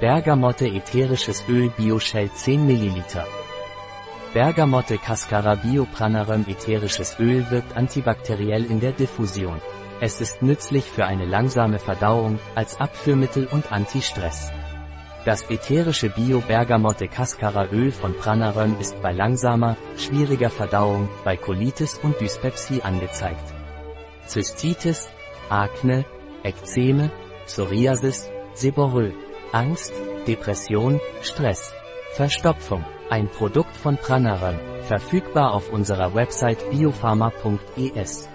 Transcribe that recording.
Bergamotte ätherisches Öl Bioshell 10 ml. Bergamotte Cascara Bio Pranarum ätherisches Öl wirkt antibakteriell in der Diffusion. Es ist nützlich für eine langsame Verdauung, als Abführmittel und Anti-Stress. Das ätherische Bio-Bergamotte Cascara Öl von Pranarum ist bei langsamer, schwieriger Verdauung, bei Colitis und Dyspepsie angezeigt. Zystitis, Akne, Ekzeme, Psoriasis, Seborrhoe, Angst, Depression, Stress, Verstopfung. Ein Produkt von Pranarum, verfügbar auf unserer Website biopharma.es.